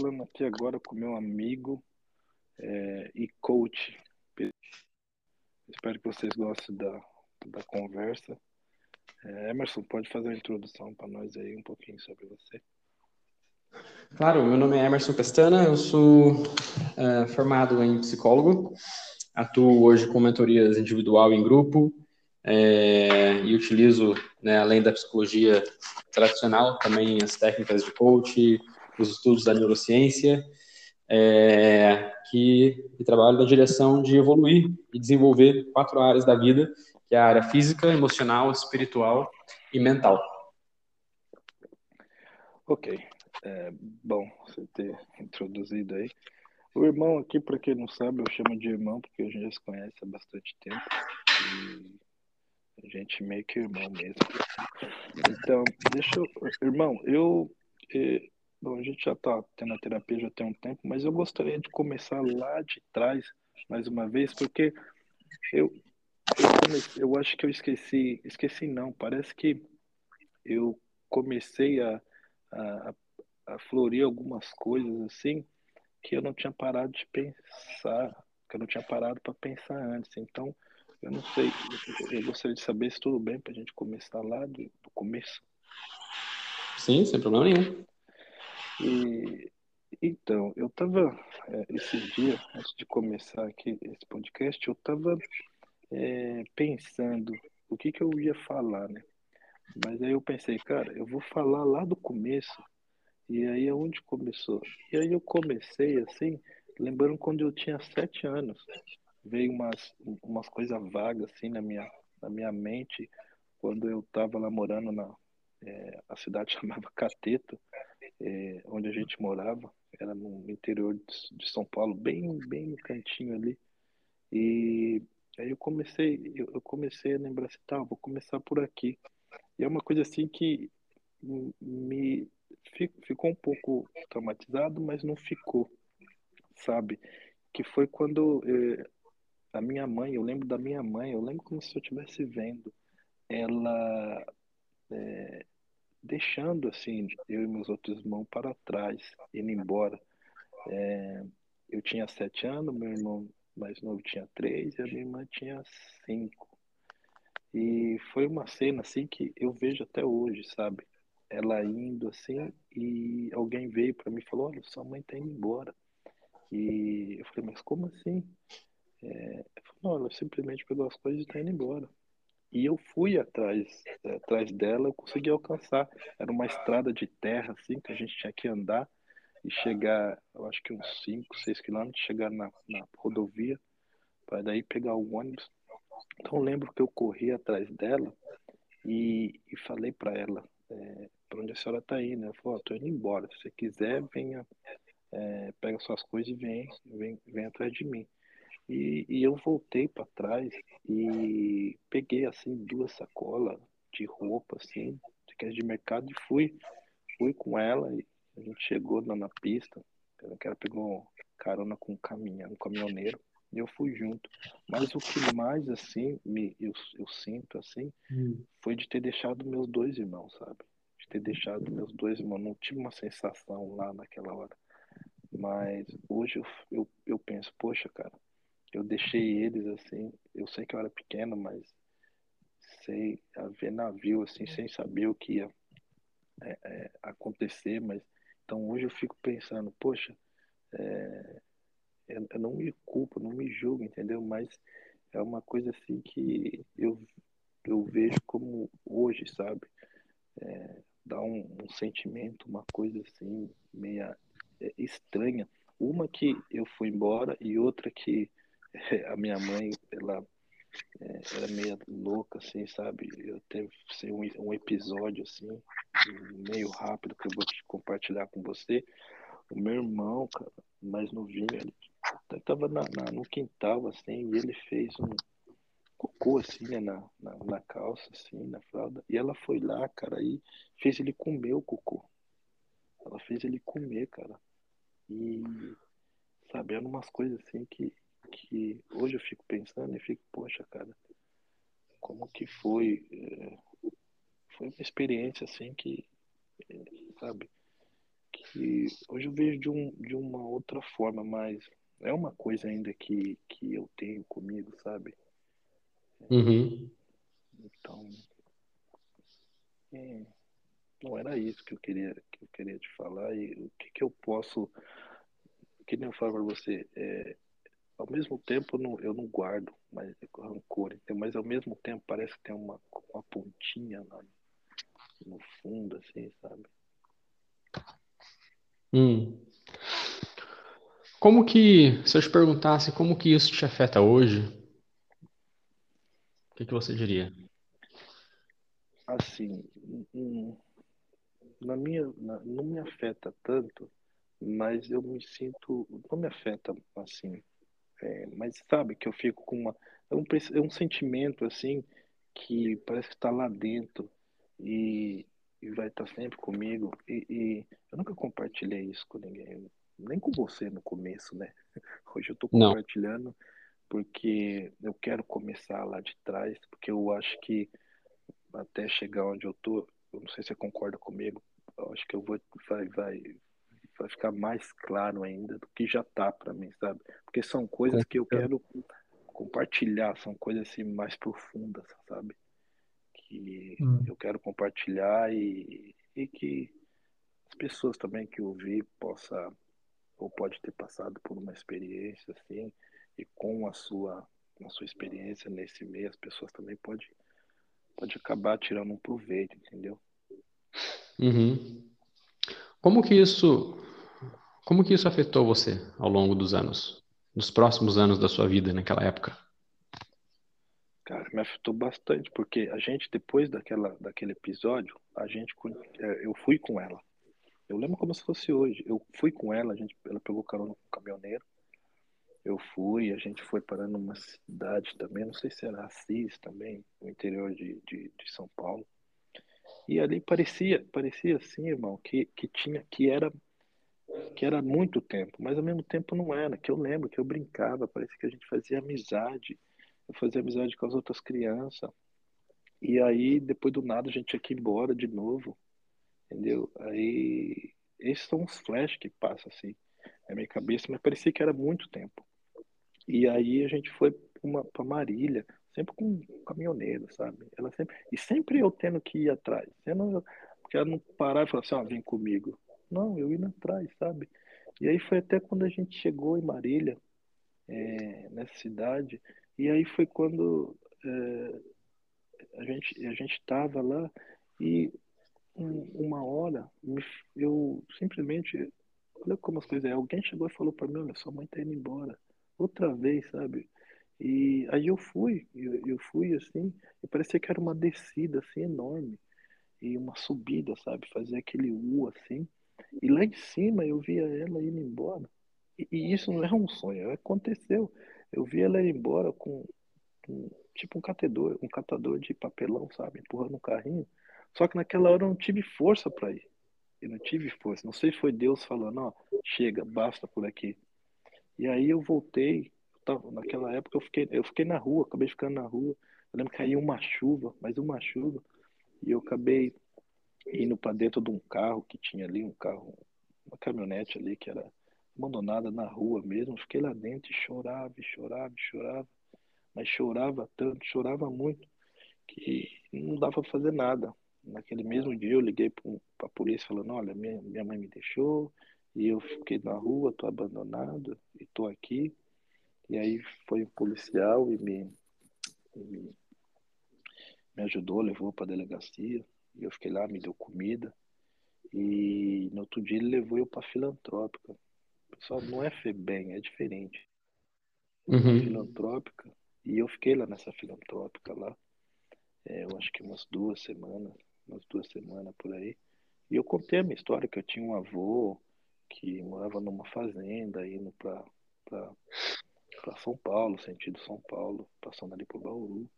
falando aqui agora com meu amigo é, e coach. Espero que vocês gostem da, da conversa. É, Emerson, pode fazer a introdução para nós aí um pouquinho sobre você. Claro, meu nome é Emerson Pestana, eu sou uh, formado em psicólogo, atuo hoje com mentorias individual e em grupo é, e utilizo, né, além da psicologia tradicional, também as técnicas de coach, os estudos da neurociência, é, que, que trabalho na direção de evoluir e desenvolver quatro áreas da vida, que é a área física, emocional, espiritual e mental. Ok. É, bom você ter introduzido aí. O irmão aqui, para quem não sabe, eu chamo de irmão porque a gente já se conhece há bastante tempo. A gente meio que irmão mesmo. Então, deixa eu. Irmão, eu. Bom, a gente já está tendo a terapia já tem um tempo, mas eu gostaria de começar lá de trás, mais uma vez, porque eu, eu, comecei, eu acho que eu esqueci. Esqueci não, parece que eu comecei a, a, a florir algumas coisas assim que eu não tinha parado de pensar, que eu não tinha parado para pensar antes. Então, eu não sei, eu gostaria de saber se tudo bem para a gente começar lá do, do, começo. Sim, sem problema nenhum. E, então, eu estava, é, esses dias, antes de começar aqui esse podcast, eu estava é, pensando o que, que eu ia falar, né? Mas aí eu pensei, cara, eu vou falar lá do começo e aí é onde começou? E aí eu comecei assim, lembrando quando eu tinha sete anos. Veio umas, umas coisas vagas assim na minha, na minha mente quando eu estava lá morando na é, a cidade chamava Cateto, é, onde a gente morava, era no interior de, São Paulo, bem bem no cantinho ali. E aí eu comecei eu, comecei a lembrar assim, tá, vou começar por aqui. E é uma coisa assim que me ficou um pouco traumatizado, mas não ficou, sabe? Que foi quando eh, a minha mãe, eu lembro da minha mãe, eu lembro como se eu estivesse vendo ela eh, deixando assim eu e meus outros irmãos para trás, indo embora. Eh, eu tinha sete anos, meu irmão mais novo tinha três e a minha irmã tinha cinco. E foi uma cena assim que eu vejo até hoje, sabe? ela indo assim e alguém veio para mim e falou: Olha, sua mãe tá indo embora. E eu falei: Mas como assim? É, falou, não, ela simplesmente pegou as coisas e tá indo embora. E eu fui atrás, é, atrás dela, eu consegui alcançar. Era uma estrada de terra, assim, que a gente tinha que andar e chegar, eu acho que uns 5, 6 quilômetros, chegar na, na rodovia, para daí pegar o ônibus. Então eu lembro que eu corri atrás dela e, e falei para ela, é, para onde a senhora está indo? Ela falou, estou indo embora. Se você quiser, venha, é, pega suas coisas e vem, vem, vem atrás de mim. E, e eu voltei para trás e peguei assim duas sacolas de roupa assim, de de mercado e fui, fui com ela e a gente chegou na, na pista. Ela pegou carona com um caminhão, um caminhoneiro e eu fui junto. Mas o que mais assim me eu, eu sinto assim hum. foi de ter deixado meus dois irmãos, sabe? ter deixado meus dois irmãos. Não tive uma sensação lá naquela hora. Mas hoje eu, eu, eu penso, poxa, cara, eu deixei eles assim. Eu sei que eu era pequeno, mas sei a ver navio assim, sem saber o que ia é, é, acontecer. Mas então hoje eu fico pensando, poxa, é, eu, eu não me culpo, não me julgo, entendeu? Mas é uma coisa assim que eu, eu vejo como hoje, sabe? É, dá um, um sentimento, uma coisa assim, meia é, estranha. Uma que eu fui embora e outra que a minha mãe, ela é, era meio louca, assim, sabe? Eu teve assim, um, um episódio, assim, meio rápido que eu vou te compartilhar com você. O meu irmão, cara, mais novinho, ele estava no quintal, assim, e ele fez um, cocô, assim, né, na, na, na, calça, assim, na fralda. E ela foi lá, cara, e fez ele comer o cocô. Ela fez ele comer, cara. E, sabe, eram umas coisas assim que, que hoje eu fico pensando e fico, poxa, cara, como que foi? É, foi uma experiência, assim, que, é, sabe, que, hoje eu vejo de, um, de uma outra forma, mas é uma coisa ainda que, que eu tenho comigo, sabe? Uhum. Então, é, não era isso que eu queria que eu queria te falar e o que, que eu posso que nem eu falo para você é, ao mesmo tempo eu não, eu não guardo mas rancor mas ao mesmo tempo parece que tem uma, uma pontinha lá no fundo assim sabe? Hum. como que se eu te perguntasse como que isso te afeta hoje o que, que você diria? Assim na minha, na, não me afeta tanto, mas eu me sinto, não me afeta assim, é, mas sabe que eu fico com uma, é um, é um sentimento assim que parece que está lá dentro e, e vai estar tá sempre comigo e, e, eu nunca compartilhei isso com ninguém, nem com você no começo, né? Hoje eu estou compartilhando não. porque eu quero começar lá de trás, porque eu acho que até chegar onde eu tô, eu não sei se você concorda comigo, eu acho que eu vou vai vai vai ficar mais claro ainda do que já tá para mim, sabe? Porque são coisas que eu quero compartilhar, são coisas assim mais profundas, sabe? Que hum. eu quero compartilhar e, e que as pessoas também que ouvir possa ou pode ter passado por uma experiência assim e com a sua a sua experiência nesse meio as pessoas também pode pode acabar tirando um proveito, entendeu? Uhum. Como que isso, como que isso afetou você ao longo dos anos, nos próximos anos da sua vida naquela época? Cara, me afetou bastante, porque a gente, depois daquela, daquele episódio, a gente, é, eu fui com ela. Eu lembro como se fosse hoje. Eu fui com ela, a gente, ela pegou carona com o caminhoneiro. Eu fui, a gente foi parar numa cidade também, não sei se era Assis também, no interior de, de, de São Paulo. E ali parecia, parecia assim, irmão, que, que tinha, que era que era muito tempo, mas ao mesmo tempo não era, que eu lembro que eu brincava, parecia que a gente fazia amizade, eu fazia amizade com as outras crianças. E aí, depois do nada, a gente tinha que ir embora de novo, entendeu? Aí, esses são os flashes que passam assim na minha cabeça, mas parecia que era muito tempo. E aí a gente foi para Marília, sempre com um caminhoneiro, sabe? Ela sempre e sempre eu tendo que ir atrás. Porque ela não parava e falava assim, ó, vem comigo. Não, eu indo atrás, sabe? E aí foi até quando a gente chegou em Marília, é, nessa cidade, e aí foi quando é, a gente a gente estava lá e um, uma hora eu simplesmente olha como as coisas é, alguém chegou e falou para mim, olha, sua mãe tá indo embora outra vez, sabe? E aí eu fui, eu, eu fui assim, e parecia que era uma descida assim enorme e uma subida, sabe? Fazer aquele U assim. E lá em cima eu via ela indo embora. E, e isso não é um sonho, aconteceu. Eu vi ela ir embora com, com tipo um catador, um catador de papelão, sabe? Empurrando um carrinho. Só que naquela hora eu não tive força para ir. Eu não tive força. Não sei se foi Deus falando, ó, chega, basta por aqui. E aí eu voltei tava, naquela época eu fiquei, eu fiquei na rua, acabei ficando na rua. Eu lembro que caiu uma chuva, mas uma chuva, e eu acabei indo para dentro de um carro que tinha ali, um carro, uma caminhonete ali que era abandonada na rua mesmo. Fiquei lá dentro e chorava, e chorava, e chorava, mas chorava tanto, chorava muito, que não dava para fazer nada. Naquele mesmo dia eu liguei para a polícia falando, olha, minha, minha mãe me deixou, e eu fiquei na rua, tô abandonado, e tô aqui. E aí foi um policial e me, me, me ajudou, levou para a delegacia. E eu fiquei lá, me deu comida. E no outro dia ele levou eu para filantrópica. Pessoal, não é FEBEM, é diferente. Uhum. Filantrópica. E eu fiquei lá nessa filantrópica lá. É, eu acho que umas duas semanas, umas duas semanas por aí. E eu contei a minha história, que eu tinha um avô que morava numa fazenda, indo para São Paulo, sentido São Paulo, passando ali por Bauru.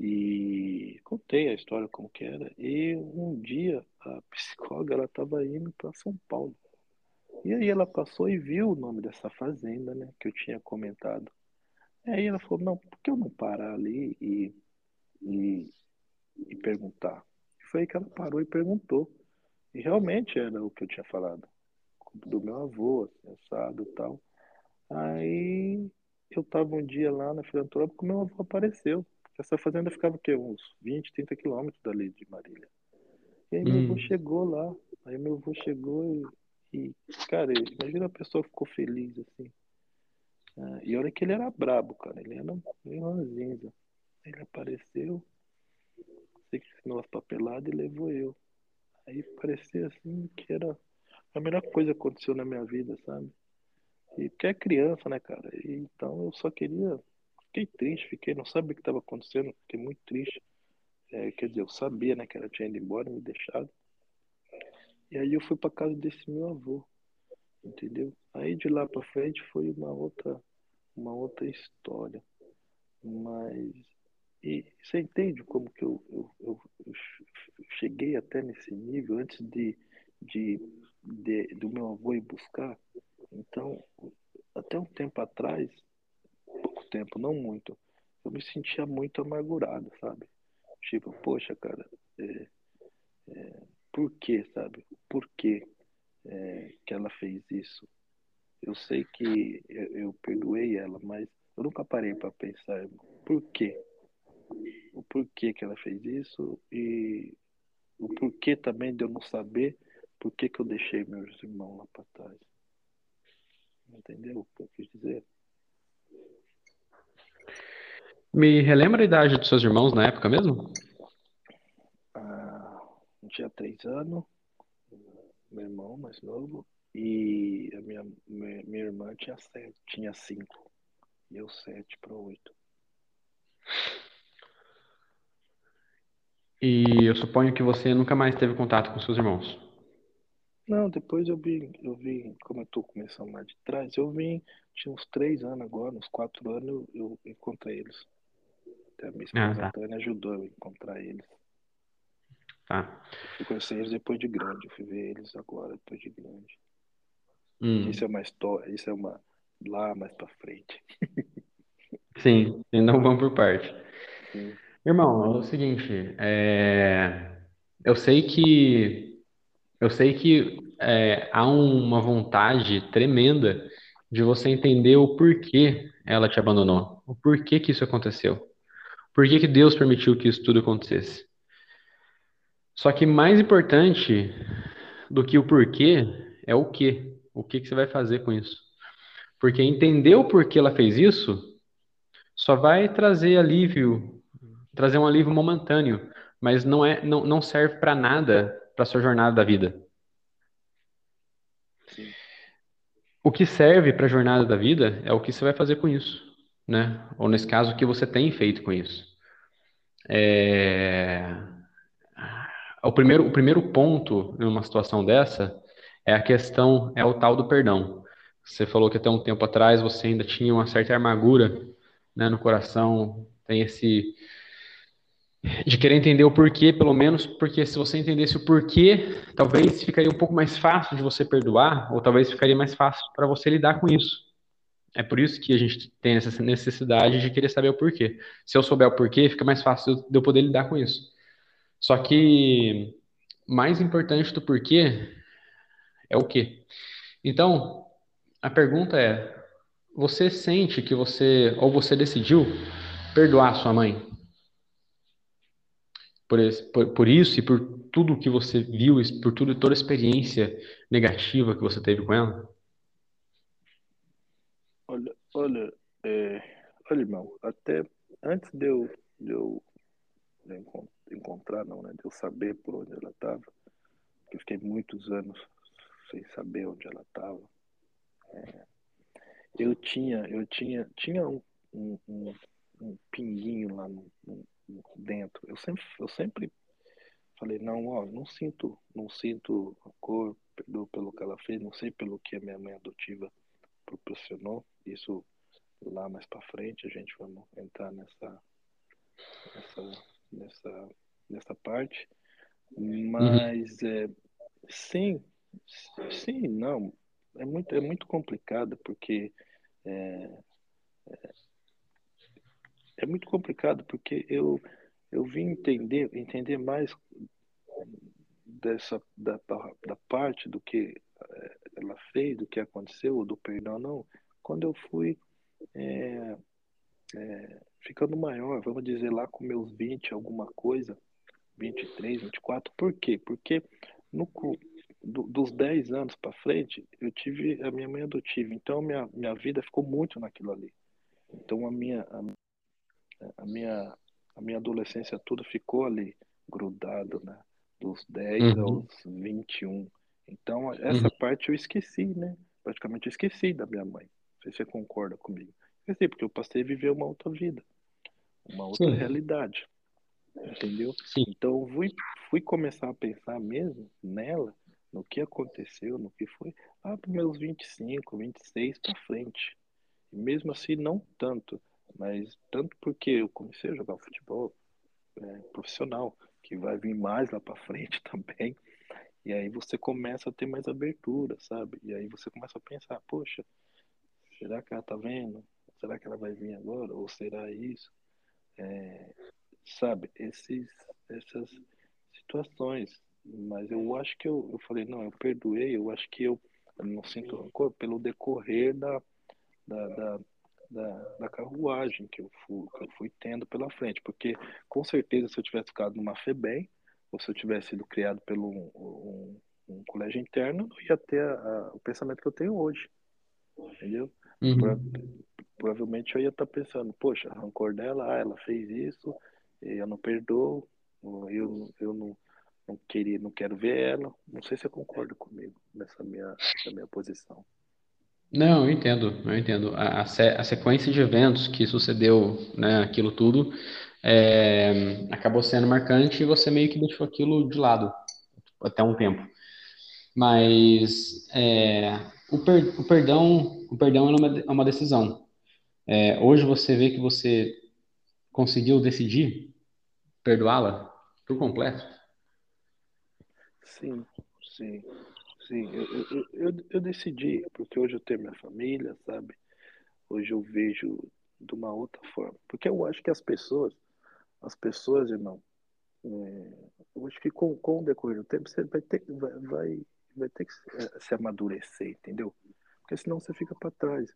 E contei a história como que era. E um dia a psicóloga ela estava indo para São Paulo. E aí ela passou e viu o nome dessa fazenda, né, que eu tinha comentado. E aí ela falou, não, por que eu não parar ali e, e, e perguntar? E foi aí que ela parou e perguntou. E realmente era o que eu tinha falado. Do meu avô, assim, assado e tal. Aí eu tava um dia lá na Filantrópica e meu avô apareceu. Essa fazenda ficava o quê? Uns 20, 30 quilômetros dali de Marília. E aí meu avô Hum. chegou lá. Aí meu avô chegou e, e, cara, imagina a pessoa ficou feliz assim. Ah, e olha que ele era brabo, cara. Ele era meio ranzinza. Ele apareceu, sei que assinou as papeladas e levou eu. Aí parecia assim que era a melhor coisa que aconteceu na minha vida, sabe? E porque é criança, né, cara? E, então eu só queria. Fiquei triste, fiquei, não sabia o que estava acontecendo, fiquei muito triste. É, quer dizer, eu sabia, né, que ela tinha ido embora, me deixado. E aí eu fui para casa desse meu avô, entendeu? Aí de lá para frente foi uma outra, uma outra história. Mas e você entende como que eu, eu, eu, eu cheguei até nesse nível antes de, de, de, do meu avô ir buscar? Então, até um tempo atrás, tempo, não muito, eu me sentia muito amargurado, sabe? Tipo, poxa, cara, é, é, por que, sabe? Por que é, que ela fez isso? Eu sei que eu, eu perdoei ela, mas eu nunca parei para pensar por quê? O porquê que ela fez isso e o porquê também de eu não saber por que, que eu deixei meus irmãos lá para trás. Entendeu o que eu quis dizer? Me relembra a idade dos seus irmãos na época mesmo? Ah, eu tinha três anos, meu irmão mais novo, e a minha, minha, minha irmã tinha sete, tinha cinco. E eu sete para oito. E eu suponho que você nunca mais teve contato com seus irmãos. Não, depois eu vim, eu vim, como eu tô começando lá de trás, eu vim, tinha uns três anos agora, uns quatro anos, eu, eu encontrei eles. Até a minha Ah, esposa tá. Antônia ajudou eu a encontrar eles. Tá. Eu fui conhecer eles depois de grande, eu fui ver eles agora depois de grande. Hum. Isso é uma história, isso é uma lá mais pra frente. Sim, então vamos por parte. Sim. Irmão, é o seguinte, é, eu sei que eu sei que é, há uma vontade tremenda de você entender o porquê ela te abandonou, o porquê que isso aconteceu, por que que Deus permitiu que isso tudo acontecesse. Só que mais importante do que o porquê é o que, o que que você vai fazer com isso. Porque entender o porquê ela fez isso só vai trazer alívio trazer um alívio momentâneo, mas não é, não, não serve para nada para sua jornada da vida. O que serve para a jornada da vida é o que você vai fazer com isso, né? Ou nesse caso, o que você tem feito com isso. É... O primeiro, o primeiro ponto numa situação dessa é a questão, é o tal do perdão. Você falou que até um tempo atrás você ainda tinha uma certa amargura, né, no coração, tem esse de querer entender o porquê, pelo menos, porque se você entendesse o porquê, talvez ficaria um pouco mais fácil de você perdoar, ou talvez ficaria mais fácil para você lidar com isso. É por isso que a gente tem essa necessidade de querer saber o porquê. Se eu souber o porquê, fica mais fácil de eu poder lidar com isso. Só que mais importante do porquê é o quê? Então, a pergunta é: você sente que você, ou você decidiu perdoar sua mãe? por, esse, por, por, isso e por tudo que você viu, por tudo, toda a experiência negativa que você teve com ela? Olha, é, olha, irmão, até antes de eu, de eu, encontrar, não, né, de eu saber por onde ela estava, eu fiquei muitos anos sem saber onde ela estava. É, eu tinha, eu tinha, tinha um, um, um, um pinguinho lá no, no dentro. Eu sempre, eu sempre falei, não, ó, não sinto, não sinto a cor, pelo que ela fez, não sei pelo que a minha mãe adotiva proporcionou. Isso lá mais para frente a gente vai entrar nessa, nessa, nessa, nessa parte. Mas uhum. é, sim, sim, não. É muito, é muito complicado porque é, é, é muito complicado porque eu, eu vim entender, entender mais dessa da, da parte do que é, ela fez, do que aconteceu, do perdão, não. Quando eu fui é, é, ficando maior, vamos dizer lá com meus 20, alguma coisa, 23, 24, por quê? Porque no, do, dos 10 anos para frente, eu tive a minha mãe adotiva, então minha, minha vida ficou muito naquilo ali. Então a minha, a, a minha, a minha adolescência toda ficou ali, grudado, né? Dos 10 uhum. aos 21. Então, essa uhum. parte eu esqueci, né? Praticamente eu esqueci da minha mãe. Sei se você concorda comigo. Esqueci, porque eu passei a viver uma outra vida, uma outra Sim. realidade. Entendeu? Sim. Então, fui, fui começar a pensar mesmo nela, no que aconteceu, no que foi, lá para meus 25, 26 para frente. E mesmo assim, não tanto, mas tanto porque eu comecei a jogar futebol é, profissional, que vai vir mais lá para frente também. E aí você começa a ter mais abertura, sabe? E aí você começa a pensar, poxa, será que ela tá vendo? Será que ela vai vir agora? Ou será isso? É, sabe, esses, essas situações. Mas eu acho que eu, eu falei, não, eu perdoei, eu acho que eu, eu não sinto rancor pelo decorrer da, da, da, da, da carruagem que eu, fui, que eu fui tendo pela frente. Porque, com certeza, se eu tivesse ficado numa FEBEM, ou se eu tivesse sido criado pelo um, um, um colégio interno, não ia ter a, a, o pensamento que eu tenho hoje. Entendeu? Uhum. Provavelmente eu ia estar pensando, poxa, rancor dela, ah, ela fez isso, eu não perdoo, eu, eu não, não queria, não quero ver ela. Não sei se você concorda comigo nessa minha, nessa minha posição. Não, eu entendo, eu entendo. A, a, sequência de eventos que sucedeu, né, aquilo tudo, é, acabou sendo marcante e você meio que deixou aquilo de lado até um tempo. Mas é, o, per, o, perdão, o perdão é uma, é uma decisão. É, hoje você vê que você conseguiu decidir perdoá-la por completo? Sim, sim. Sim, eu, eu, eu, eu, decidi, porque hoje eu tenho minha família, sabe? Hoje eu vejo de uma outra forma. Porque eu acho que as pessoas, as pessoas, irmão, é, eu acho que com, com o decorrer do tempo você vai ter, vai, vai, vai ter que se, é, se amadurecer, entendeu? Porque senão você fica para trás.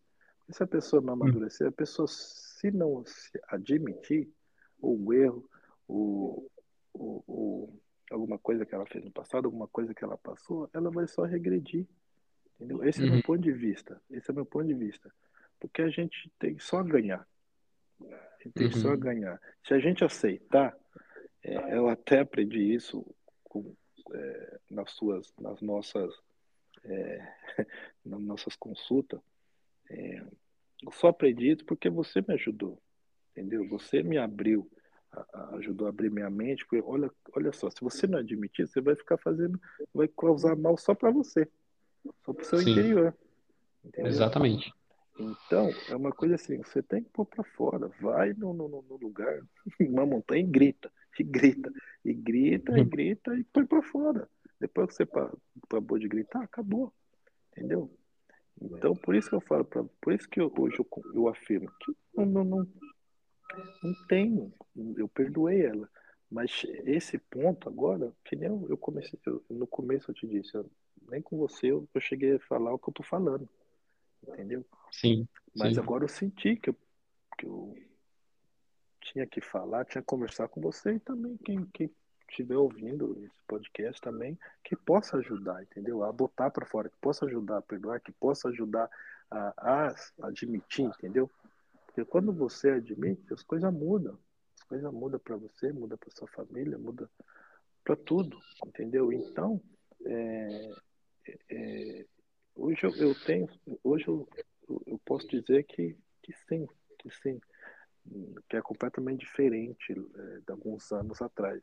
E se a pessoa não amadurecer, a pessoa, se não se admitir o erro, o, o, o alguma coisa que ela fez no passado, alguma coisa que ela passou, ela vai só regredir. Entendeu? Esse uhum. é o meu uhum. ponto de vista. Esse é o meu ponto de vista. Porque a gente tem só a ganhar. A gente tem uhum. só a ganhar. Se a gente aceitar, é, eu até aprendi isso com, é, nas suas, nas nossas, é, nas nossas consultas. É, eu só aprendi isso porque você me ajudou, entendeu? Você me abriu ajudou a abrir minha mente, porque olha, olha só, se você não admitir, você vai ficar fazendo, vai causar mal só para você, só para o seu Sim. interior. Entendeu? Exatamente. Então, é uma coisa assim, você tem que pôr para fora, vai no, no, no, lugar, uma montanha e grita, e grita, e grita, e grita, e põe para fora. Depois que você acabou de gritar, acabou. Entendeu? Então, por isso que eu falo, pra, por isso que eu, hoje eu, eu afirmo que não, não, não, não tenho. Eu perdoei ela. Mas esse ponto agora, que nem eu, eu comecei, eu, no começo eu te disse, eu, nem com você eu, eu, cheguei a falar o que eu tô falando. Entendeu? Sim. Mas sim. agora eu senti que eu, que eu tinha que falar, tinha que conversar com você e também quem, quem estiver ouvindo esse podcast também, que possa ajudar, entendeu? A botar para fora, que possa ajudar a perdoar, que possa ajudar a, a admitir, entendeu? Porque quando você admite, as coisas mudam. As coisas mudam para você, muda para sua família, muda para tudo, entendeu? Então, é, é, hoje eu, eu, tenho, hoje eu, eu posso dizer que, que sim, que sim, que é completamente diferente é, de alguns anos atrás.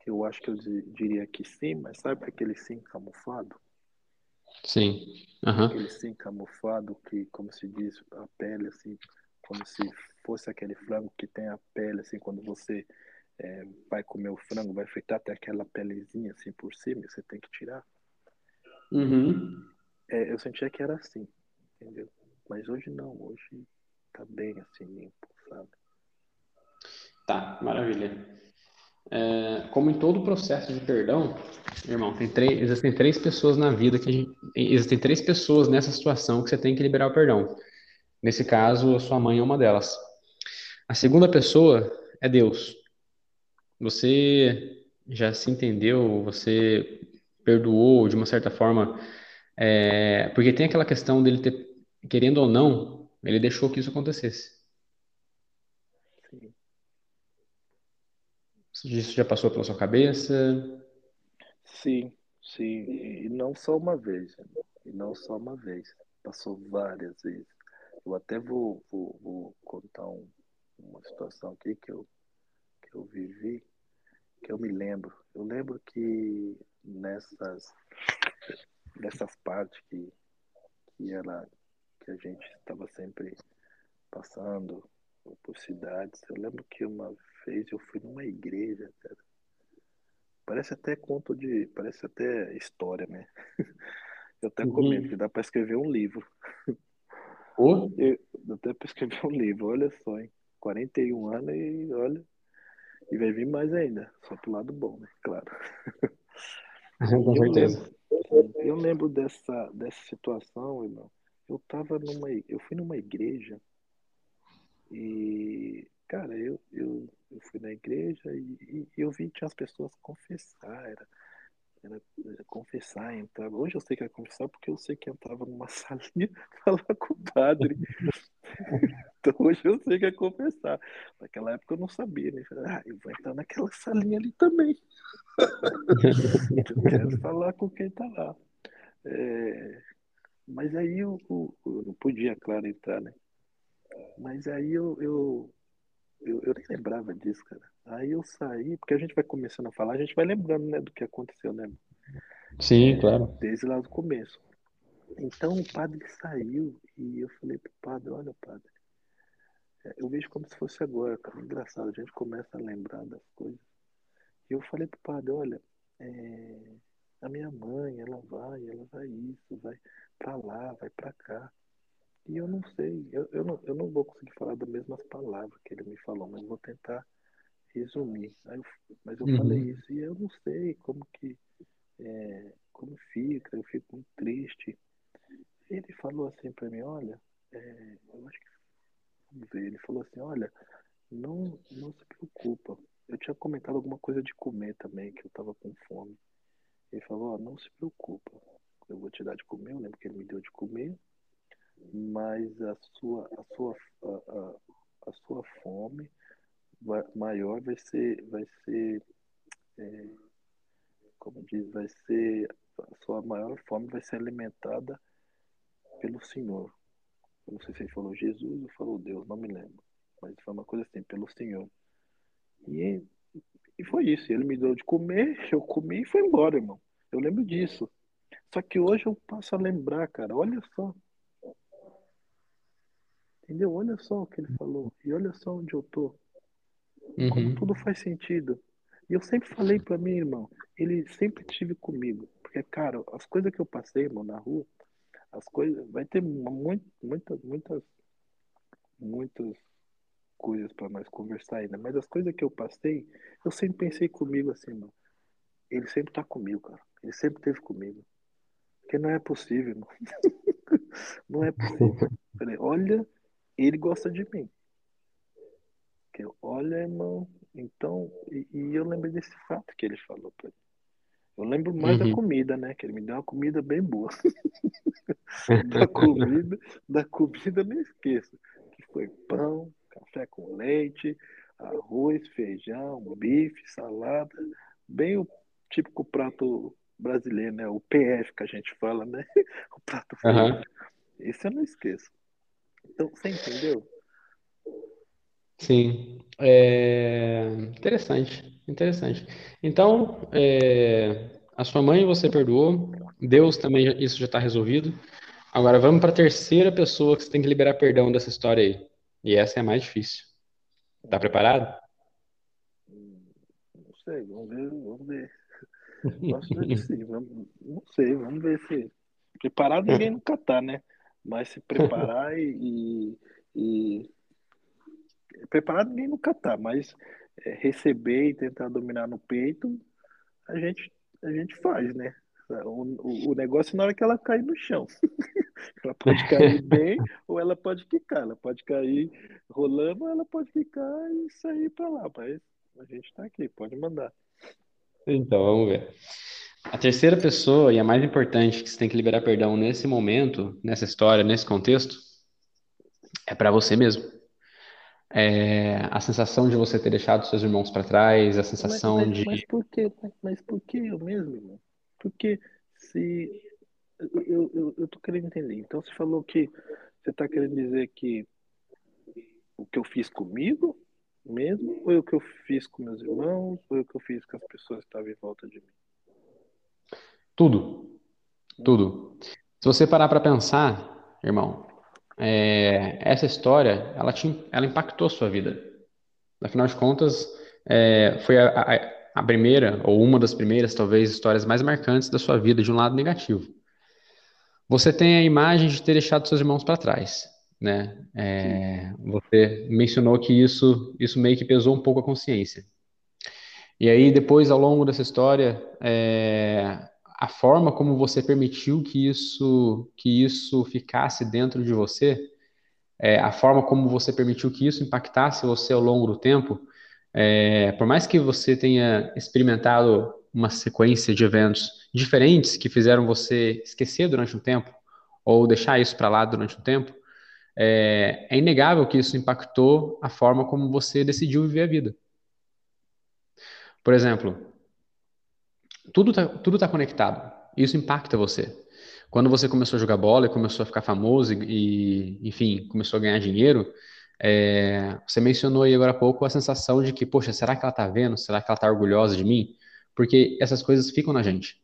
Que eu acho que eu diria que sim, mas sabe aquele sim camuflado? Sim. Uhum. Aquele sim camuflado que, como se diz, a pele assim como se fosse aquele frango que tem a pele, assim, quando você é, vai comer o frango, vai fritar até aquela pelezinha assim por cima, você tem que tirar. Uhum. É, eu sentia que era assim, entendeu? Mas hoje não, hoje tá bem assim, limpo, sabe? Tá, maravilha. é, como em todo processo de perdão, irmão, três, existem três pessoas na vida que gente, existem três pessoas nessa situação que você tem que liberar o perdão. Nesse caso, a sua mãe é uma delas. A segunda pessoa é Deus. Você já se entendeu, você perdoou de uma certa forma, é, porque tem aquela questão dele ter, querendo ou não, ele deixou que isso acontecesse. Isso já passou pela sua cabeça? Sim, sim. E não só uma vez. E não só uma vez. Passou várias vezes. Eu até vou, vou, vou contar um, uma situação aqui que eu, que eu vivi, que eu me lembro. Eu lembro que nessas, nessas partes que, que, ela, que a gente estava sempre passando por cidades, eu lembro que uma fez, eu fui numa igreja, cara. Parece até conto de. Parece até história, né? Eu até uhum. comento que dá para escrever um livro. Oh? Eu, até para escrever um livro, olha só, hein? 41 anos e olha. E vai vir mais ainda. Só pro lado bom, né? Claro. Com certeza. Eu lembro, eu lembro dessa, dessa situação, irmão. Eu tava numa. Eu fui numa igreja e Cara, eu, eu, eu fui na igreja e, e eu vi que as pessoas confessar, era, era, confessar, entrar. Hoje eu sei que era confessar porque eu sei que entrava numa salinha falar com o padre. então hoje eu sei que é confessar. Naquela época eu não sabia, né? Ah, eu vou entrar naquela salinha ali também. eu quero falar com quem tá lá. É, mas aí eu, eu, eu, não podia, claro, entrar, né? Mas aí eu, eu, eu, eu nem lembrava disso, cara. Aí eu saí, porque a gente vai começando a falar, a gente vai lembrando, né, do que aconteceu, né? Sim, é, claro. Desde lá do começo. Então o padre saiu e eu falei pro padre, olha padre, é, eu vejo como se fosse agora, cara. Engraçado, a gente começa a lembrar das coisas. E eu falei pro padre, olha, é, a minha mãe, ela vai, ela vai isso, vai pra lá, vai pra cá. E eu não sei, eu, eu, não, eu não vou conseguir falar das mesmas palavras que ele me falou, mas vou tentar resumir. Eu, mas eu uhum. falei isso e eu não sei como que é, como fica, eu fico muito triste. Ele falou assim para mim, olha, é, eu acho que vamos ver, ele falou assim, olha, não, não se preocupa. Eu tinha comentado alguma coisa de comer também, que eu estava com fome. Ele falou, oh, não se preocupa, eu vou te dar de comer, eu lembro que ele me deu de comer, mas a sua, a sua, a, a, a sua fome vai, maior vai ser, vai ser é, como diz, vai ser, a sua maior fome vai ser alimentada pelo Senhor. Eu não sei se ele falou Jesus ou falou Deus, não me lembro. Mas foi uma coisa assim, pelo Senhor. E, e foi isso. Ele me deu de comer, eu comi e foi embora, irmão. Eu lembro disso. Só que hoje eu passo a lembrar, cara, olha só, Entendeu? Olha só o que ele falou. E olha só onde eu tô. Uhum. Como tudo faz sentido. E eu sempre falei para mim, irmão, ele sempre estive comigo. Porque, cara, as coisas que eu passei, irmão, na rua, as coisas. Vai ter muito, muitas, muitas, muitas coisas para nós conversar ainda. Mas as coisas que eu passei, eu sempre pensei comigo assim, irmão. Ele sempre tá comigo, cara. Ele sempre esteve comigo. Porque não é possível, irmão. não é possível. Falei, olha ele gosta de mim. Que eu, olha, irmão, então, e, e, eu lembrei desse fato que ele falou pra mim. Eu lembro mais uhum. da comida, né? Que ele me deu uma comida bem boa. da comida, da comida nem esqueço. Que foi pão, café com leite, arroz, feijão, bife, salada, bem o típico prato brasileiro, né? O PF que a gente fala, né? O prato uhum. Esse eu não esqueço. Então, você entendeu? Sim. É... Interessante, interessante. Então, é... a sua mãe você perdoou, Deus também, isso já está resolvido. Agora vamos para a terceira pessoa que você tem que liberar perdão dessa história aí. E essa é a mais difícil. Tá preparado? Não sei, vamos ver, vamos ver. Posso ver sim, vamos, não sei, vamos ver se. Preparado ninguém nunca tá, né? Mas se preparar e, e, e nunca tá, mas é, receber e tentar dominar no peito, a gente, a gente faz, né? O, o, o negócio na hora que ela cai no chão. ela pode cair bem ou ela pode quicar. Ela pode cair rolando ou ela pode quicar e sair para lá. Mas a gente está aqui, pode mandar. Então, vamos ver. A terceira pessoa, e a mais importante que você tem que liberar perdão nesse momento, nessa história, nesse contexto, é para você mesmo. É a sensação de você ter deixado seus irmãos para trás, a sensação mas, mas, de. Mas por que? Mas por que eu mesmo, irmão? Porque se. Eu, eu, eu tô querendo entender. Então você falou que. Você está querendo dizer que o que eu fiz comigo mesmo, ou é o que eu fiz com meus irmãos, ou é o que eu fiz com as pessoas que estavam em volta de mim? Tudo. Tudo. Se você parar para pensar, irmão, é, essa história, ela, te, ela impactou a sua vida. Afinal de contas, é, foi a, a, a, primeira, ou uma das primeiras, talvez, histórias mais marcantes da sua vida de um lado negativo. Você tem a imagem de ter deixado seus irmãos para trás, né? É, você mencionou que isso, isso meio que pesou um pouco a consciência. E aí, depois, ao longo dessa história, é, a forma como você permitiu que isso que isso ficasse dentro de você, é, a forma como você permitiu que isso impactasse você ao longo do tempo, é, por mais que você tenha experimentado uma sequência de eventos diferentes que fizeram você esquecer durante um tempo ou deixar isso para lá durante um tempo, é, é inegável que isso impactou a forma como você decidiu viver a vida. Por exemplo, tudo está tudo tá conectado. Isso impacta você. Quando você começou a jogar bola e começou a ficar famoso e, enfim, começou a ganhar dinheiro, é, você mencionou aí agora há pouco a sensação de que, poxa, será que ela está vendo? Será que ela está orgulhosa de mim? Porque essas coisas ficam na gente,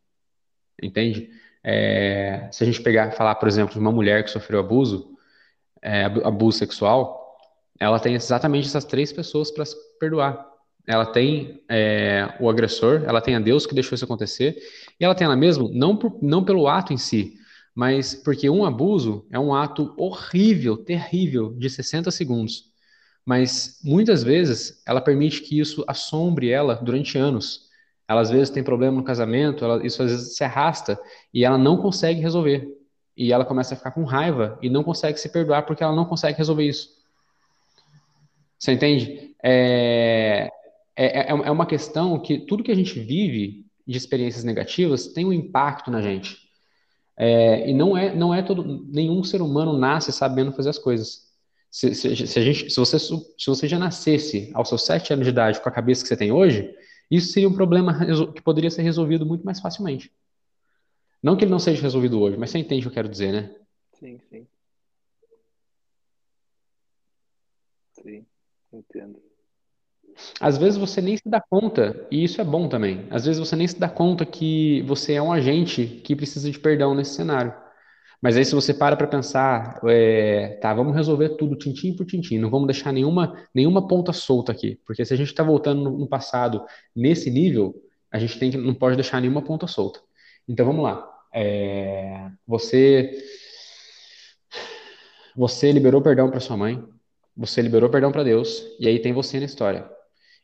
entende? É, se a gente pegar, falar, por exemplo, de uma mulher que sofreu abuso, é, abuso sexual, ela tem exatamente essas três pessoas para perdoar ela tem é, o agressor, ela tem a Deus que deixou isso acontecer, e ela tem ela mesma, não, por, não pelo ato em si, mas porque um abuso é um ato horrível, terrível, de 60 segundos. Mas muitas vezes ela permite que isso assombre ela durante anos. Ela às vezes tem problema no casamento, ela, isso às vezes se arrasta e ela não consegue resolver. E ela começa a ficar com raiva e não consegue se perdoar porque ela não consegue resolver isso. Você entende? É, é, é, é, é uma questão que tudo que a gente vive de experiências negativas tem um impacto na gente. É, e não é, não é todo, nenhum ser humano nasce sabendo fazer as coisas. Se, se, se, gente, se, você, se você já nascesse aos seus sete anos de idade com a cabeça que você tem hoje, isso seria um problema que poderia ser resolvido muito mais facilmente. Não que ele não seja resolvido hoje, mas você entende o que eu quero dizer, né? Sim, sim. Sim, entendo. Às vezes você nem se dá conta, e isso é bom também. Às vezes você nem se dá conta que você é um agente que precisa de perdão nesse cenário. Mas aí se você para para pensar, é, tá, vamos resolver tudo tintim por tintim, não vamos deixar nenhuma, nenhuma ponta solta aqui, porque se a gente está voltando no, passado nesse nível, a gente tem que, não pode deixar nenhuma ponta solta. Então vamos lá. É, você você liberou perdão para sua mãe, você liberou perdão para Deus, e aí tem você na história.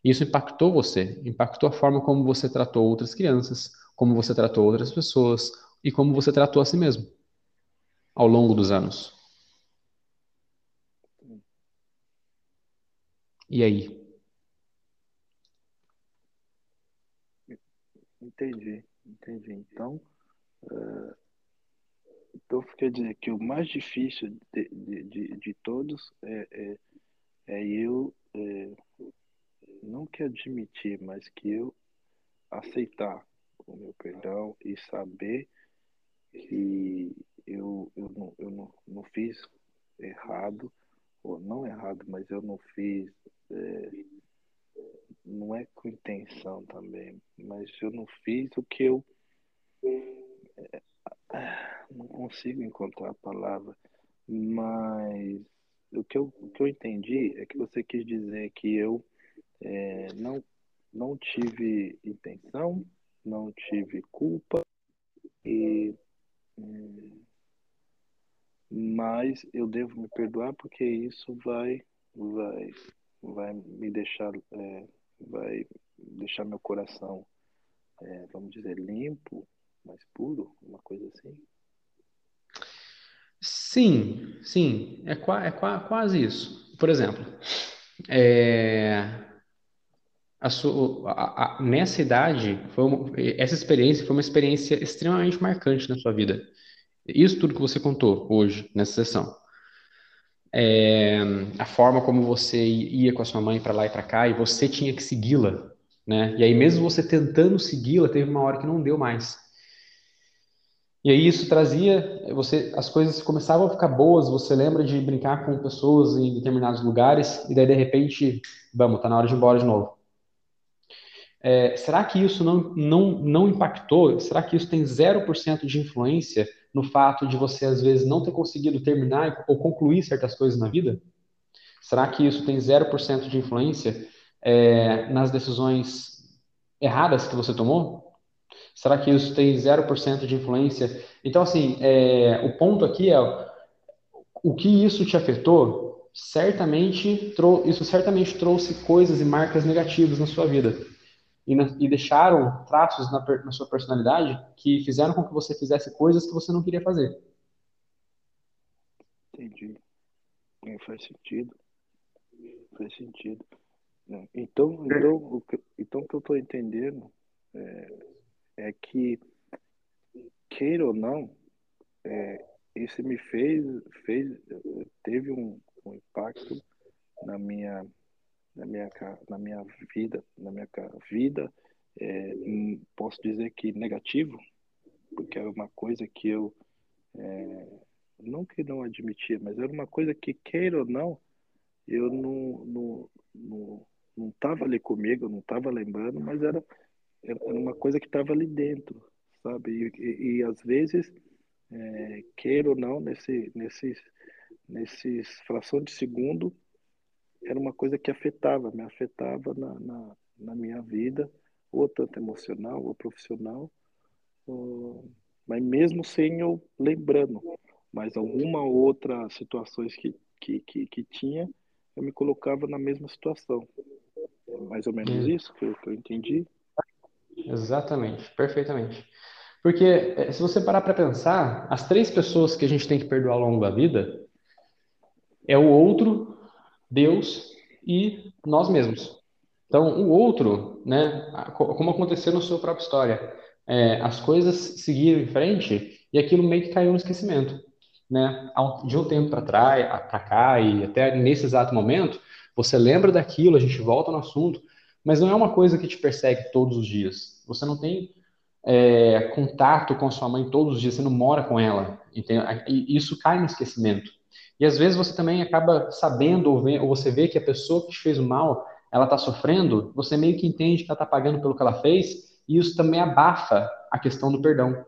Isso impactou você, impactou a forma como você tratou outras crianças, como você tratou outras pessoas e como você tratou a si mesmo ao longo dos anos. E aí? Entendi, entendi. Então, uh, então quer dizer que o mais difícil de, de, de, de todos é, é, é eu é, não que admitir, mas que eu aceitar o meu perdão e saber que eu, eu, não, eu não, não fiz errado, ou não errado, mas eu não fiz, é, não é com intenção também, mas eu não fiz o que eu. É, não consigo encontrar a palavra, mas o que, eu, o que eu entendi é que você quis dizer que eu é, não, não tive intenção, não tive culpa, e, hum, mas eu devo me perdoar porque isso vai, vai, vai me deixar é, vai deixar meu coração, é, vamos dizer, limpo, mais puro, uma coisa assim? Sim, sim, é, é quase isso. Por exemplo, é, a sua, a, a, nessa idade, uma, essa experiência foi uma experiência extremamente marcante na sua vida. Isso tudo que você contou hoje, nessa sessão. É, a forma como você ia com a sua mãe para lá e para cá e você tinha que segui-la, né? E aí mesmo você tentando segui-la, teve uma hora que não deu mais. E aí isso trazia, você, as coisas começavam a ficar boas, você lembra de brincar com pessoas em determinados lugares, e daí de repente, vamos, tá na hora de ir embora de novo. É, será que isso não, não, não impactou? Será que isso tem 0% de influência no fato de você, às vezes, não ter conseguido terminar ou concluir certas coisas na vida? Será que isso tem 0% de influência é, nas decisões erradas que você tomou? Será que isso tem 0% de influência? Então, assim, é, o ponto aqui é o que isso te afetou, certamente isso certamente trouxe coisas e marcas negativas na sua vida. E, na, e deixaram traços na, na sua personalidade que fizeram com que você fizesse coisas que você não queria fazer. Entendi. É, faz sentido. Faz sentido. Então, então, o que, então, o que eu estou entendendo é, é que, queira ou não, é, isso me fez, fez teve um, um, impacto na minha, na minha, na minha vida, na minha vida, é, posso dizer que negativo, porque era uma coisa que eu, é, não que não admitia, mas era uma coisa que, queira ou não, eu não, não, não, não estava ali comigo, eu não estava lembrando, mas era era uma coisa que estava ali dentro, sabe? E, e, e às vezes, é, queira ou não, nesse, nesses, nesses fração de segundo, era uma coisa que afetava, me afetava na, na, na minha vida, ou tanto emocional ou profissional, ou, mas mesmo sem eu lembrando, mas alguma outra situações que, que, que, que tinha, eu me colocava na mesma situação. É mais ou menos hum. isso que eu, que eu entendi. Exatamente, perfeitamente. Porque eh, se você parar para pensar, as três pessoas que a gente tem que perdoar ao longo da vida é o outro, Deus e nós mesmos. Então, o outro, né, como aconteceu na sua própria história, é, as coisas seguiram em frente e aquilo meio que caiu no esquecimento, né? De um tempo para trás, para cá e até nesse exato momento, você lembra daquilo, a gente volta no assunto, mas não é uma coisa que te persegue todos os dias. Você não tem é, contato com sua mãe todos os dias, você não mora com ela. Entende? E isso cai no esquecimento. E às vezes você também acaba sabendo ou, vê, ou você vê que a pessoa que te fez o mal, ela está sofrendo, você meio que entende que ela está pagando pelo que ela fez, e isso também abafa a questão do perdão.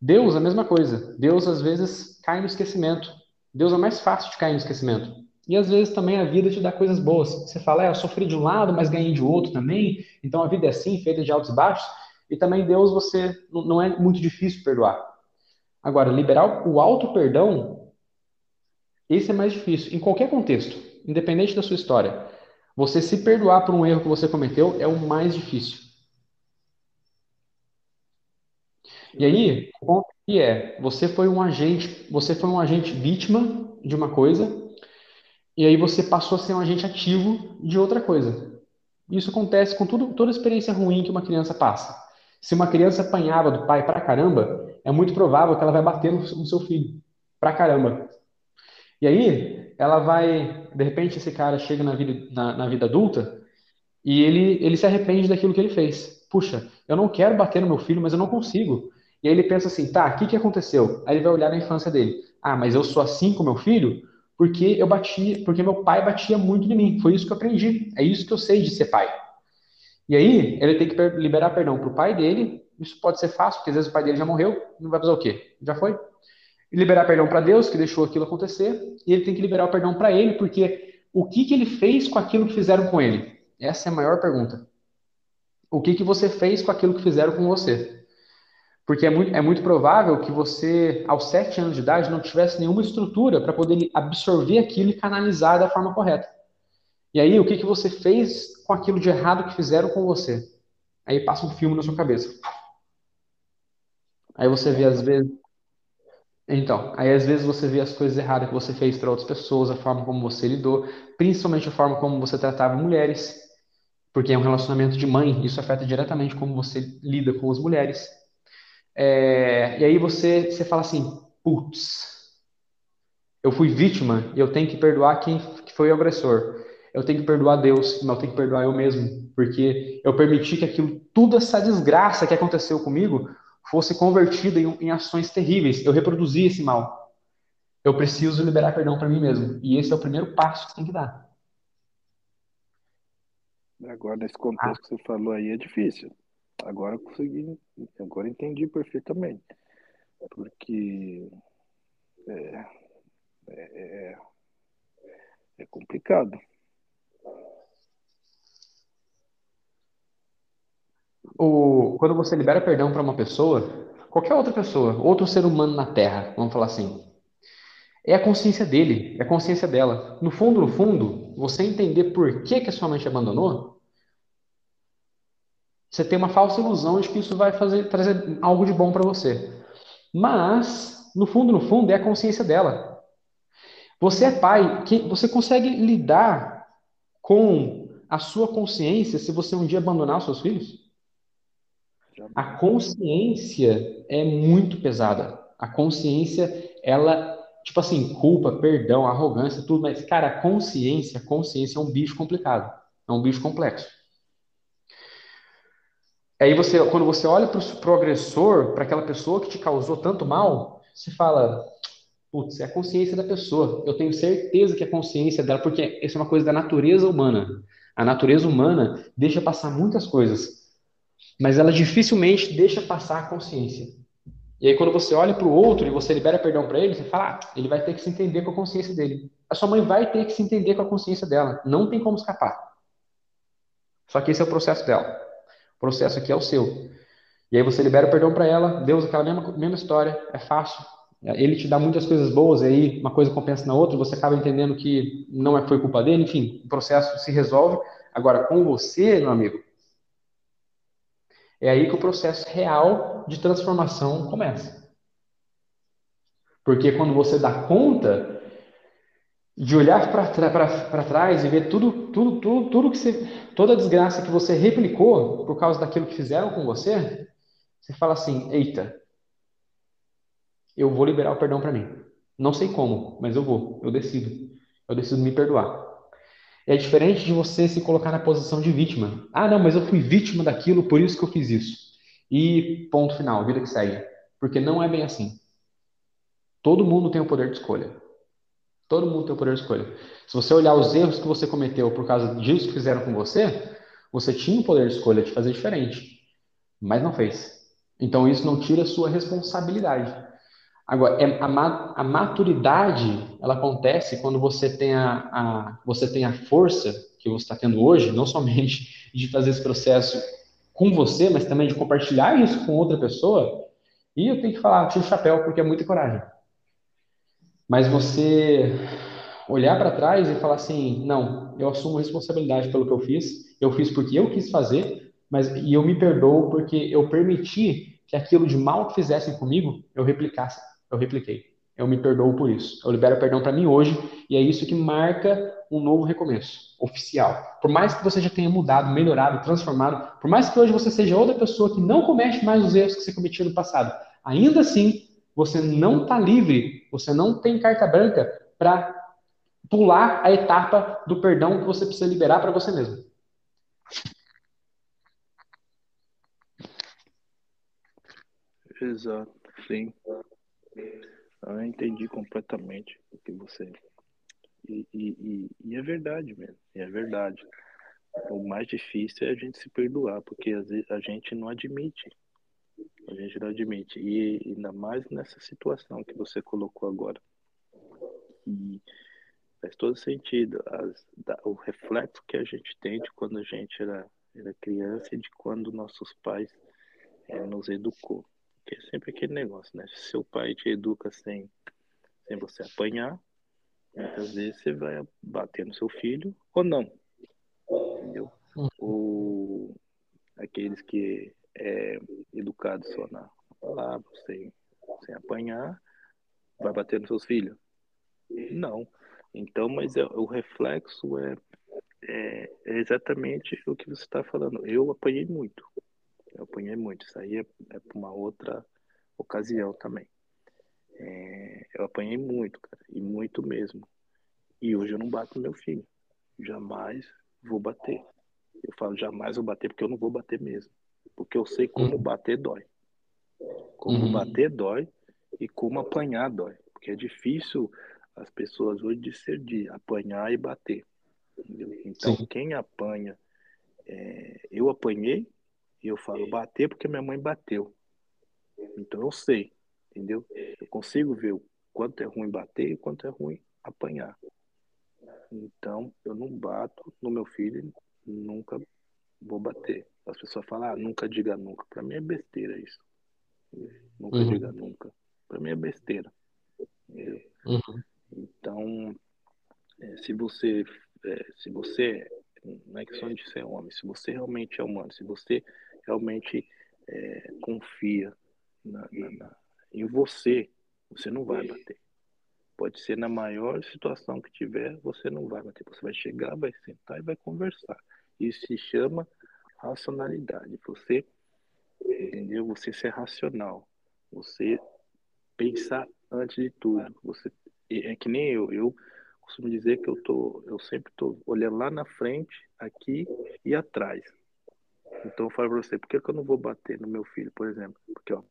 Deus, a mesma coisa. Deus às vezes cai no esquecimento. Deus é mais fácil de cair no esquecimento. E às vezes também a vida te dá coisas boas. Você fala, é, eu sofri de um lado, mas ganhei de outro também. Então a vida é assim, feita de altos e baixos. E também Deus, você não é muito difícil perdoar. Agora, liberar o auto perdão, esse é mais difícil em qualquer contexto, independente da sua história. Você se perdoar por um erro que você cometeu é o mais difícil. E aí, o ponto que é, você foi um agente, você foi um agente vítima de uma coisa e aí você passou a ser um agente ativo de outra coisa. Isso acontece com tudo, toda experiência ruim que uma criança passa. Se uma criança apanhava do pai pra caramba, é muito provável que ela vai bater no, no seu filho. Pra caramba. E aí, ela vai. De repente, esse cara chega na vida, na, na vida adulta e ele, ele se arrepende daquilo que ele fez. Puxa, eu não quero bater no meu filho, mas eu não consigo. E aí ele pensa assim: tá, o que, que aconteceu? Aí ele vai olhar na infância dele. Ah, mas eu sou assim com meu filho? porque eu bati, porque meu pai batia muito em mim. Foi isso que eu aprendi. É isso que eu sei de ser pai. E aí, ele tem que liberar perdão para o pai dele. Isso pode ser fácil, porque às vezes o pai dele já morreu, não vai fazer o quê? Já foi. Liberar perdão para Deus, que deixou aquilo acontecer, e ele tem que liberar o perdão para ele, porque o que, que ele fez com aquilo que fizeram com ele? Essa é a maior pergunta. O que, que você fez com aquilo que fizeram com você? Porque é muito, é muito provável que você, aos sete anos de idade, não tivesse nenhuma estrutura para poder absorver aquilo e canalizar da forma correta. E aí, o que, que você fez com aquilo de errado que fizeram com você? Aí passa um filme na sua cabeça. Aí você vê, às vezes. Então, aí às vezes você vê as coisas erradas que você fez para outras pessoas, a forma como você lidou, principalmente a forma como você tratava mulheres, porque é um relacionamento de mãe, isso afeta diretamente como você lida com as mulheres. É, e aí você, você fala assim, putz, eu fui vítima e eu tenho que perdoar quem foi o agressor. Eu tenho que perdoar Deus, mas eu tenho que perdoar eu mesmo, porque eu permiti que aquilo, tudo essa desgraça que aconteceu comigo, fosse convertida em, em ações terríveis. Eu reproduzi esse mal. Eu preciso liberar perdão para mim mesmo. E esse é o primeiro passo que tem que dar. Agora, nesse contexto ah. que você falou aí, é difícil. Agora eu consegui, agora entendi perfeitamente. Porque é, é, é, é complicado. O, quando você libera perdão para uma pessoa, qualquer outra pessoa, outro ser humano na Terra, vamos falar assim, é a consciência dele, é a consciência dela. No fundo, no fundo, você entender por que, que a sua mãe te abandonou, você tem uma falsa ilusão de que isso vai fazer, trazer algo de bom para você. Mas, no fundo, no fundo, é a consciência dela. Você é pai, que você consegue lidar com a sua consciência se você um dia abandonar os seus filhos? A consciência é muito pesada. A consciência, ela, tipo assim, culpa, perdão, arrogância, tudo, mas, cara, a consciência, a consciência é um bicho complicado, é um bicho complexo. Aí você, quando você olha para o agressor, para aquela pessoa que te causou tanto mal, você fala, putz, é a consciência da pessoa. Eu tenho certeza que é a consciência dela, porque isso é uma coisa da natureza humana. A natureza humana deixa passar muitas coisas mas ela dificilmente deixa passar a consciência. E aí, quando você olha para o outro e você libera perdão para ele, você fala, ah, ele vai ter que se entender com a consciência dele. A sua mãe vai ter que se entender com a consciência dela. Não tem como escapar. Só que esse é o processo dela. O processo aqui é o seu. E aí você libera perdão para ela, Deus, aquela mesma, mesma história, é fácil. Ele te dá muitas coisas boas, aí uma coisa compensa na outra, você acaba entendendo que não é, foi culpa dele, enfim, o processo se resolve. Agora, com você, meu amigo, é aí que o processo real de transformação começa. Porque quando você dá conta de olhar para trás e ver tudo, tudo, tudo, tudo que você, toda a desgraça que você replicou por causa daquilo que fizeram com você, você fala assim: eita, eu vou liberar o perdão para mim. Não sei como, mas eu vou, eu decido. Eu decido me perdoar. É diferente de você se colocar na posição de vítima. Ah, não, mas eu fui vítima daquilo, por isso que eu fiz isso. E ponto final, vida que segue. Porque não é bem assim. Todo mundo tem o poder de escolha. Todo mundo tem o poder de escolha. Se você olhar os erros que você cometeu por causa disso que fizeram com você, você tinha o poder de escolha de fazer diferente, mas não fez. Então isso não tira a sua responsabilidade. Agora, é, a, maturidade, ela acontece quando você tem a, a, você tem a força que você está tendo hoje, não somente de fazer esse processo com você, mas também de compartilhar isso com outra pessoa. E eu tenho que falar, tira o chapéu, porque é muita coragem. Mas você olhar para trás e falar assim, não, eu assumo responsabilidade pelo que eu fiz, eu fiz porque eu quis fazer, mas e eu me perdoo porque eu permiti que aquilo de mal que fizessem comigo, eu replicasse eu repliquei. Eu me perdoo por isso. Eu libero perdão para mim hoje e é isso que marca um novo recomeço oficial. Por mais que você já tenha mudado, melhorado, transformado, por mais que hoje você seja outra pessoa que não comete mais os erros que você cometia no passado, ainda assim você não está livre, você não tem carta branca para pular a etapa do perdão que você precisa liberar para você mesmo. Exato, sim. Eu entendi completamente o que você. E, e, e, é verdade mesmo, é verdade. O mais difícil é a gente se perdoar, porque a gente não admite. A gente não admite. E ainda mais nessa situação que você colocou agora. E faz todo sentido. As, o reflexo que a gente tem de quando a gente era, era criança e de quando nossos pais é, nos educou. Que é sempre aquele negócio, né? Se seu pai te educa sem, sem você apanhar, muitas vezes você vai bater no seu filho ou não. Uhum. Ou aqueles que é educado só na palavra, sem, sem apanhar, vai bater nos seus filhos? Não. Então, mas é, o reflexo é, é, é exatamente o que você está falando. Eu apanhei muito. Eu apanhei muito. Isso aí é, é para uma outra ocasião também. É, eu apanhei muito, cara, e muito mesmo. E hoje eu não bato no meu filho. Jamais vou bater. Eu falo jamais vou bater porque eu não vou bater mesmo. Porque eu sei como uhum. bater dói. Como uhum. bater dói e como apanhar dói. Porque é difícil as pessoas hoje discernir apanhar e bater. Entendeu? Então, Sim. quem apanha, é, eu apanhei e eu falo bater porque minha mãe bateu. Então eu sei, entendeu? Eu consigo ver o quanto é ruim bater e o quanto é ruim apanhar. Então eu não bato no meu filho, nunca vou bater. As pessoas falam, ah, nunca diga nunca. Para mim é besteira isso. Nunca uhum. diga nunca. Para mim é besteira. Uhum. Então, é, se você, é, se você, não é questão de ser homem, se você realmente é humano, se você realmente é, confia na, na, na, em você, você não vai bater. Pode ser na maior situação que tiver, você não vai bater. Você vai chegar, vai sentar e vai conversar. Isso se chama racionalidade. Você, entendeu? Você ser racional. Você pensar antes de tudo. Você é que nem eu. Eu costumo dizer que eu tô, eu sempre tô olhando lá na frente, aqui e atrás. Então eu falo pra você, por que, que eu não vou bater no meu filho, por exemplo? Porque, ó,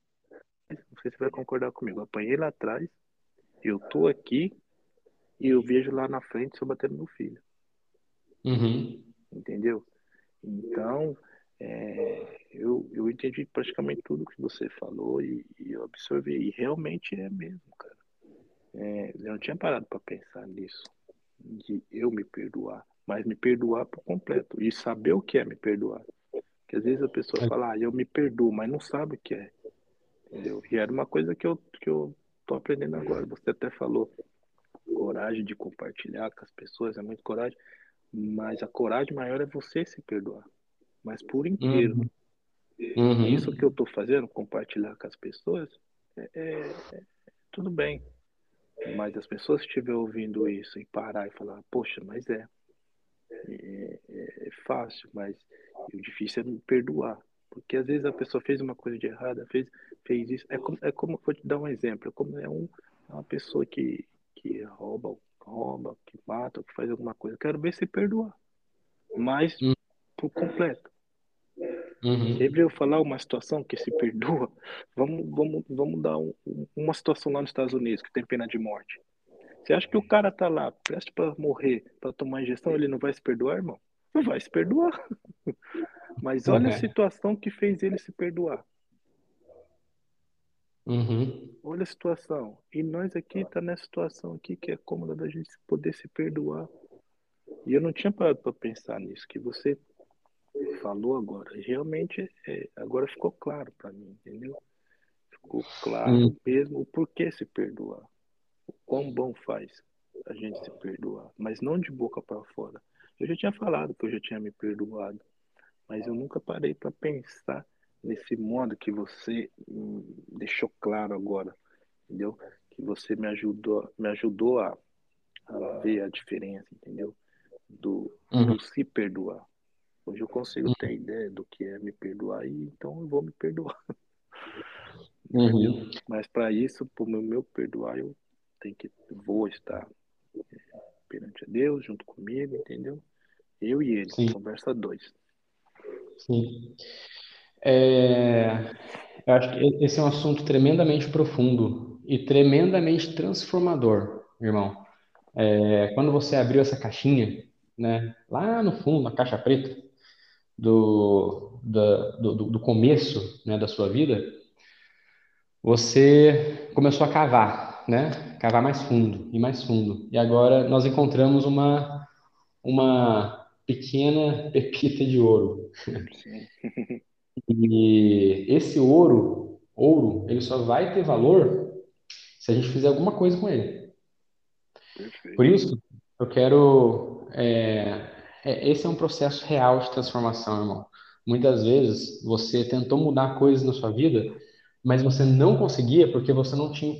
não sei se você vai concordar comigo. Eu apanhei lá atrás, eu tô aqui e eu vejo lá na frente se eu bater no meu filho. Uhum. Entendeu? Então, é, eu, eu entendi praticamente tudo que você falou e, e eu absorvi. E realmente é mesmo, cara. É, eu não tinha parado para pensar nisso, de eu me perdoar, mas me perdoar por completo e saber o que é me perdoar. Porque às vezes a pessoa é. fala, ah, eu me perdoo, mas não sabe o que é. Entendeu? E era uma coisa que eu, que eu tô aprendendo agora. Você até falou coragem de compartilhar com as pessoas, é muito coragem. Mas a coragem maior é você se perdoar. Mas por inteiro. Uhum. Uhum. Isso que eu estou fazendo, compartilhar com as pessoas, é, é, é, tudo bem. Mas as pessoas que estiverem ouvindo isso e parar e falar, poxa, mas é. É, é, é fácil, mas o difícil é me perdoar. Porque às vezes a pessoa fez uma coisa de errada, fez, fez isso. É como, é como, vou te dar um exemplo, é como é um, é uma pessoa que, que rouba rouba, que mata, que faz alguma coisa. Quero ver se perdoar. Mas uhum. por completo. Uhum. Sempre eu falar uma situação que se perdoa, vamos, vamos, vamos dar um, uma situação lá nos Estados Unidos que tem pena de morte. Você acha que o cara tá lá, preste para morrer, para tomar injeção, ele não vai se perdoar, irmão? Não vai se perdoar. Mas olha a situação que fez ele se perdoar. Uhum. Olha a situação. E nós aqui tá nessa situação aqui que é cômoda da gente poder se perdoar. E eu não tinha parado para pensar nisso que você falou agora. Realmente é, agora ficou claro para mim, entendeu? Ficou claro uhum. mesmo o porquê se perdoar. Quão bom faz a gente se perdoar, mas não de boca para fora. Eu já tinha falado que eu já tinha me perdoado, mas eu nunca parei para pensar nesse modo que você deixou claro agora, entendeu? Que você me ajudou, me ajudou a, a ver a diferença, entendeu? Do, uhum. do se perdoar. Hoje eu consigo uhum. ter ideia do que é me perdoar e então eu vou me perdoar. Uhum. Mas para isso, para o meu, meu perdoar, eu tenho que vou estar perante a Deus junto comigo, entendeu? Eu e ele, Sim. conversa dois. Sim. É, eu acho que esse é um assunto tremendamente profundo e tremendamente transformador, irmão. É, quando você abriu essa caixinha, né, lá no fundo, na caixa preta do, do, do, do começo né, da sua vida, você começou a cavar, né? Cavar mais fundo e mais fundo. E agora nós encontramos uma, uma pequena pepita de ouro. E esse ouro, ouro, ele só vai ter valor se a gente fizer alguma coisa com ele. Perfeito. Por isso, eu quero é, é, esse é um processo real de transformação, irmão. Muitas vezes você tentou mudar coisas na sua vida, mas você não conseguia porque você não tinha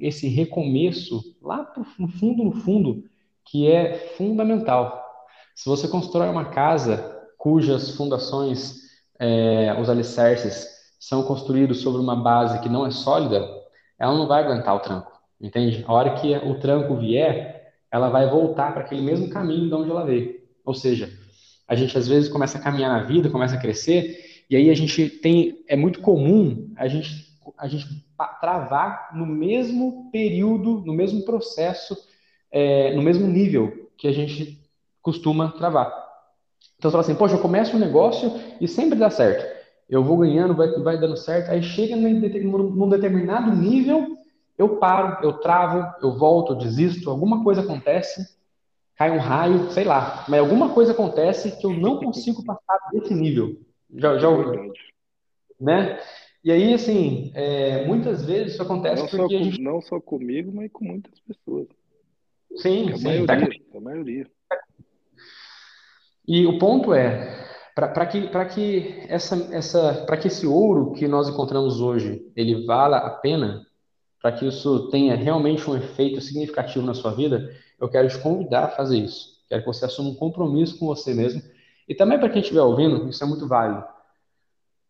esse recomeço lá no fundo, no fundo, que é fundamental. Se você constrói uma casa cujas fundações, é, os alicerces, são construídos sobre uma base que não é sólida, ela não vai aguentar o tranco, entende? A hora que o tranco vier, ela vai voltar para aquele mesmo caminho de onde ela veio. Ou seja, a gente às vezes começa a caminhar na vida, começa a crescer, e aí a gente tem, é muito comum a gente, a gente travar no mesmo período, no mesmo processo, é, no mesmo nível que a gente costuma travar. Então você fala assim, poxa, eu começo um negócio e sempre dá certo. Eu vou ganhando, vai, vai dando certo, aí chega num determinado nível, eu paro, eu travo, eu volto, eu desisto, alguma coisa acontece, cai um raio, sei lá, mas alguma coisa acontece que eu não consigo passar desse nível. Já, já ouviu? Né? E aí, assim, é, muitas vezes isso acontece não porque só, a gente... Não só comigo, mas com muitas pessoas. Sim, a sim. Maioria, Tá... A maioria. E o ponto é, para que, que, essa, essa, que esse ouro que nós encontramos hoje, ele vala a pena, para que isso tenha realmente um efeito significativo na sua vida, eu quero te convidar a fazer isso. Quero que você assuma um compromisso com você mesmo. E também para quem estiver ouvindo, isso é muito válido.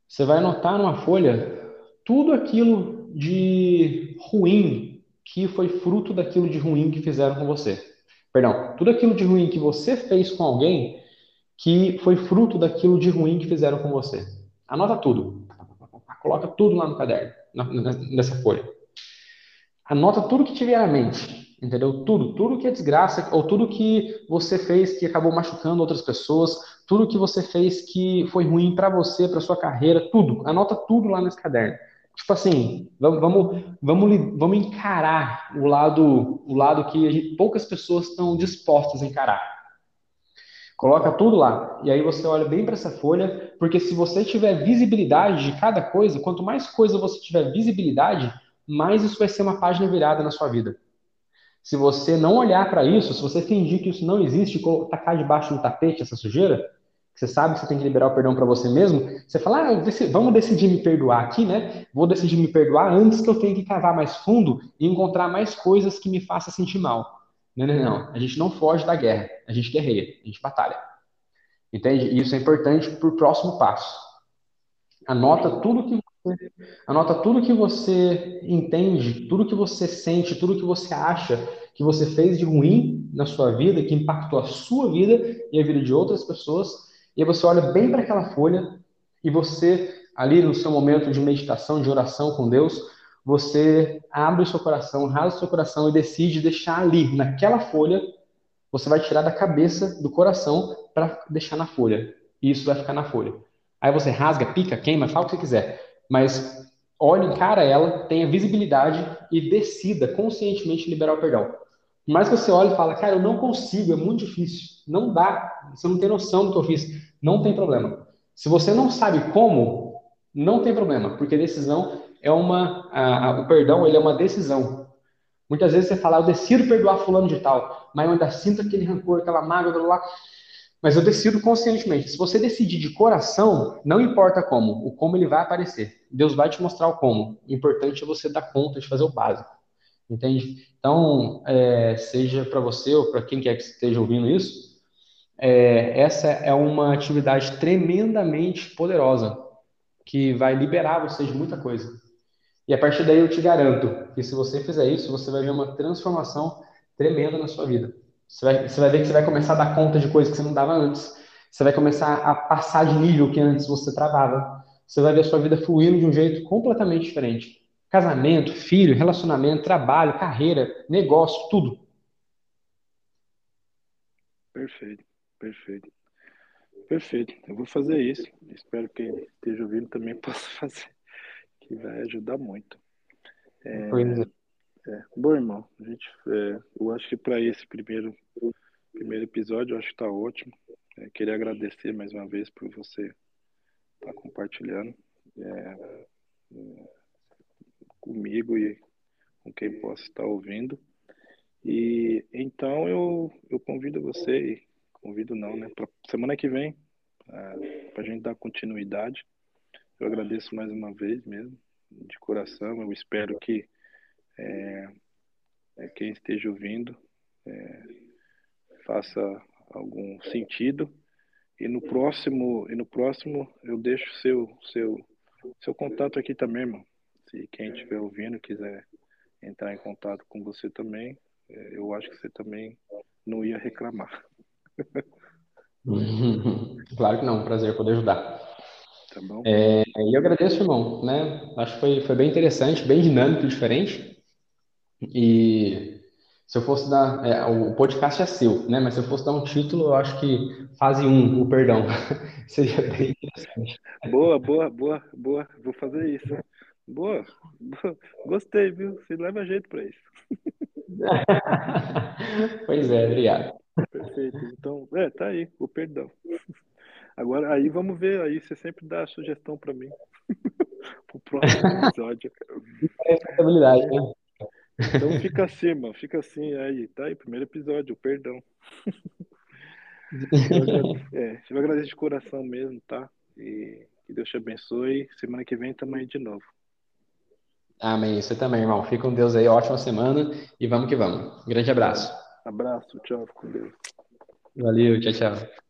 Você vai anotar numa folha tudo aquilo de ruim que foi fruto daquilo de ruim que fizeram com você. Perdão, tudo aquilo de ruim que você fez com alguém que foi fruto daquilo de ruim que fizeram com você. Anota tudo. Coloca tudo lá no caderno, nessa folha. Anota tudo que tiver à mente. Entendeu? Tudo, tudo que é desgraça, ou tudo que você fez que acabou machucando outras pessoas, tudo que você fez que foi ruim para você, para sua carreira, tudo. Anota tudo lá nesse caderno. Tipo assim, vamos, vamos, vamos, encarar o lado, o lado que gente, poucas pessoas estão dispostas a encarar. Coloca tudo lá. E aí você olha bem para essa folha, porque se você tiver visibilidade de cada coisa, quanto mais coisa você tiver visibilidade, mais isso vai ser uma página virada na sua vida. Se você não olhar para isso, se você fingir que isso não existe, tacar debaixo do tapete essa sujeira, que você sabe que você tem que liberar o perdão para você mesmo, você fala, ah, vamos decidir me perdoar aqui, né? Vou decidir me perdoar antes que eu tenha que cavar mais fundo e encontrar mais coisas que me façam sentir mal. Não, não, não. A gente não foge da guerra, a gente guerreia, a gente batalha. Entende? E isso é importante para o próximo passo. Anota tudo que você, anota tudo que você entende, tudo que você sente, tudo que você acha que você fez de ruim na sua vida, que impactou a sua vida e a vida de outras pessoas. E aí você olha bem para aquela folha e você, ali no seu momento de meditação, de oração com Deus, você abre o seu coração, rasga o seu coração e decide deixar ali, naquela folha, você vai tirar da cabeça, do coração, para deixar na folha. E isso vai ficar na folha. Aí você rasga, pica, queima, fala o que você quiser. Mas olhe, encara ela, tenha visibilidade e decida conscientemente liberar o perdão. Que você olhe e fale, cara, eu não consigo, é muito difícil. Não dá, você não tem noção do que eu fiz. Não tem problema. Se você não sabe como, não tem problema, porque decisão é uma, a, a, o perdão ele é uma decisão. Muitas vezes você fala, eu decido perdoar fulano de tal, mas eu ainda sinto aquele rancor, aquela mágoa, lá. Mas eu decido conscientemente. Se você decidir de coração, não importa como, o como ele vai aparecer. Deus vai te mostrar o como. O importante é você dar conta de fazer o básico. Entende? Então, é, seja para você ou para quem quer que esteja ouvindo isso, é, essa é uma atividade tremendamente poderosa que vai liberar você de muita coisa. E a partir daí eu te garanto que se você fizer isso, você vai ver uma transformação tremenda na sua vida. Você vai, você vai ver que você vai começar a dar conta de coisas que você não dava antes. Você vai começar a passar de nível que antes você travava. Você vai ver a sua vida fluindo de um jeito completamente diferente. Casamento, filho, relacionamento, trabalho, carreira, negócio, tudo. Perfeito, perfeito. Perfeito. Eu vou fazer isso. Espero que quem esteja ouvindo também possa fazer, que vai ajudar muito. É, é, bom, irmão, a gente, é, eu acho que para esse primeiro, primeiro episódio, eu acho que está ótimo. É, queria agradecer mais uma vez por você estar tá compartilhando é, é, comigo e com quem possa estar ouvindo. E então eu, eu convido você, convido não, né? Pra semana que vem, para a gente dar continuidade. Eu agradeço mais uma vez mesmo, de coração. Eu espero que é, é, quem esteja ouvindo é, faça algum sentido. E no próximo, e no próximo eu deixo seu seu seu contato aqui também, irmão. Se quem estiver ouvindo quiser entrar em contato com você também, é, eu acho que você também não ia reclamar. claro que não, prazer poder ajudar. Tá bom? É, e eu agradeço, irmão, né? Acho que foi, foi bem interessante, bem dinâmico, diferente. E se eu fosse dar. É, o podcast é seu, né? Mas se eu fosse dar um título, eu acho que fase 1, o perdão. Seria bem interessante. Boa, boa, boa, boa. Vou fazer isso. Boa, boa. Gostei, viu? Você leva jeito para isso. pois é, obrigado. Perfeito. Então, é, tá aí, o perdão. Agora, aí vamos ver, aí você sempre dá a sugestão para mim. Pro próximo episódio. Responsabilidade, né? Então fica assim, mano, fica assim aí, tá aí, primeiro episódio, perdão. é, eu agradeço de coração mesmo, tá? E que Deus te abençoe. Semana que vem estamos aí de novo. Amém. Você também, irmão. Fica com Deus aí. Ótima semana e vamos que vamos. grande abraço. Abraço. Tchau. Com Deus. Valeu. Tchau, tchau.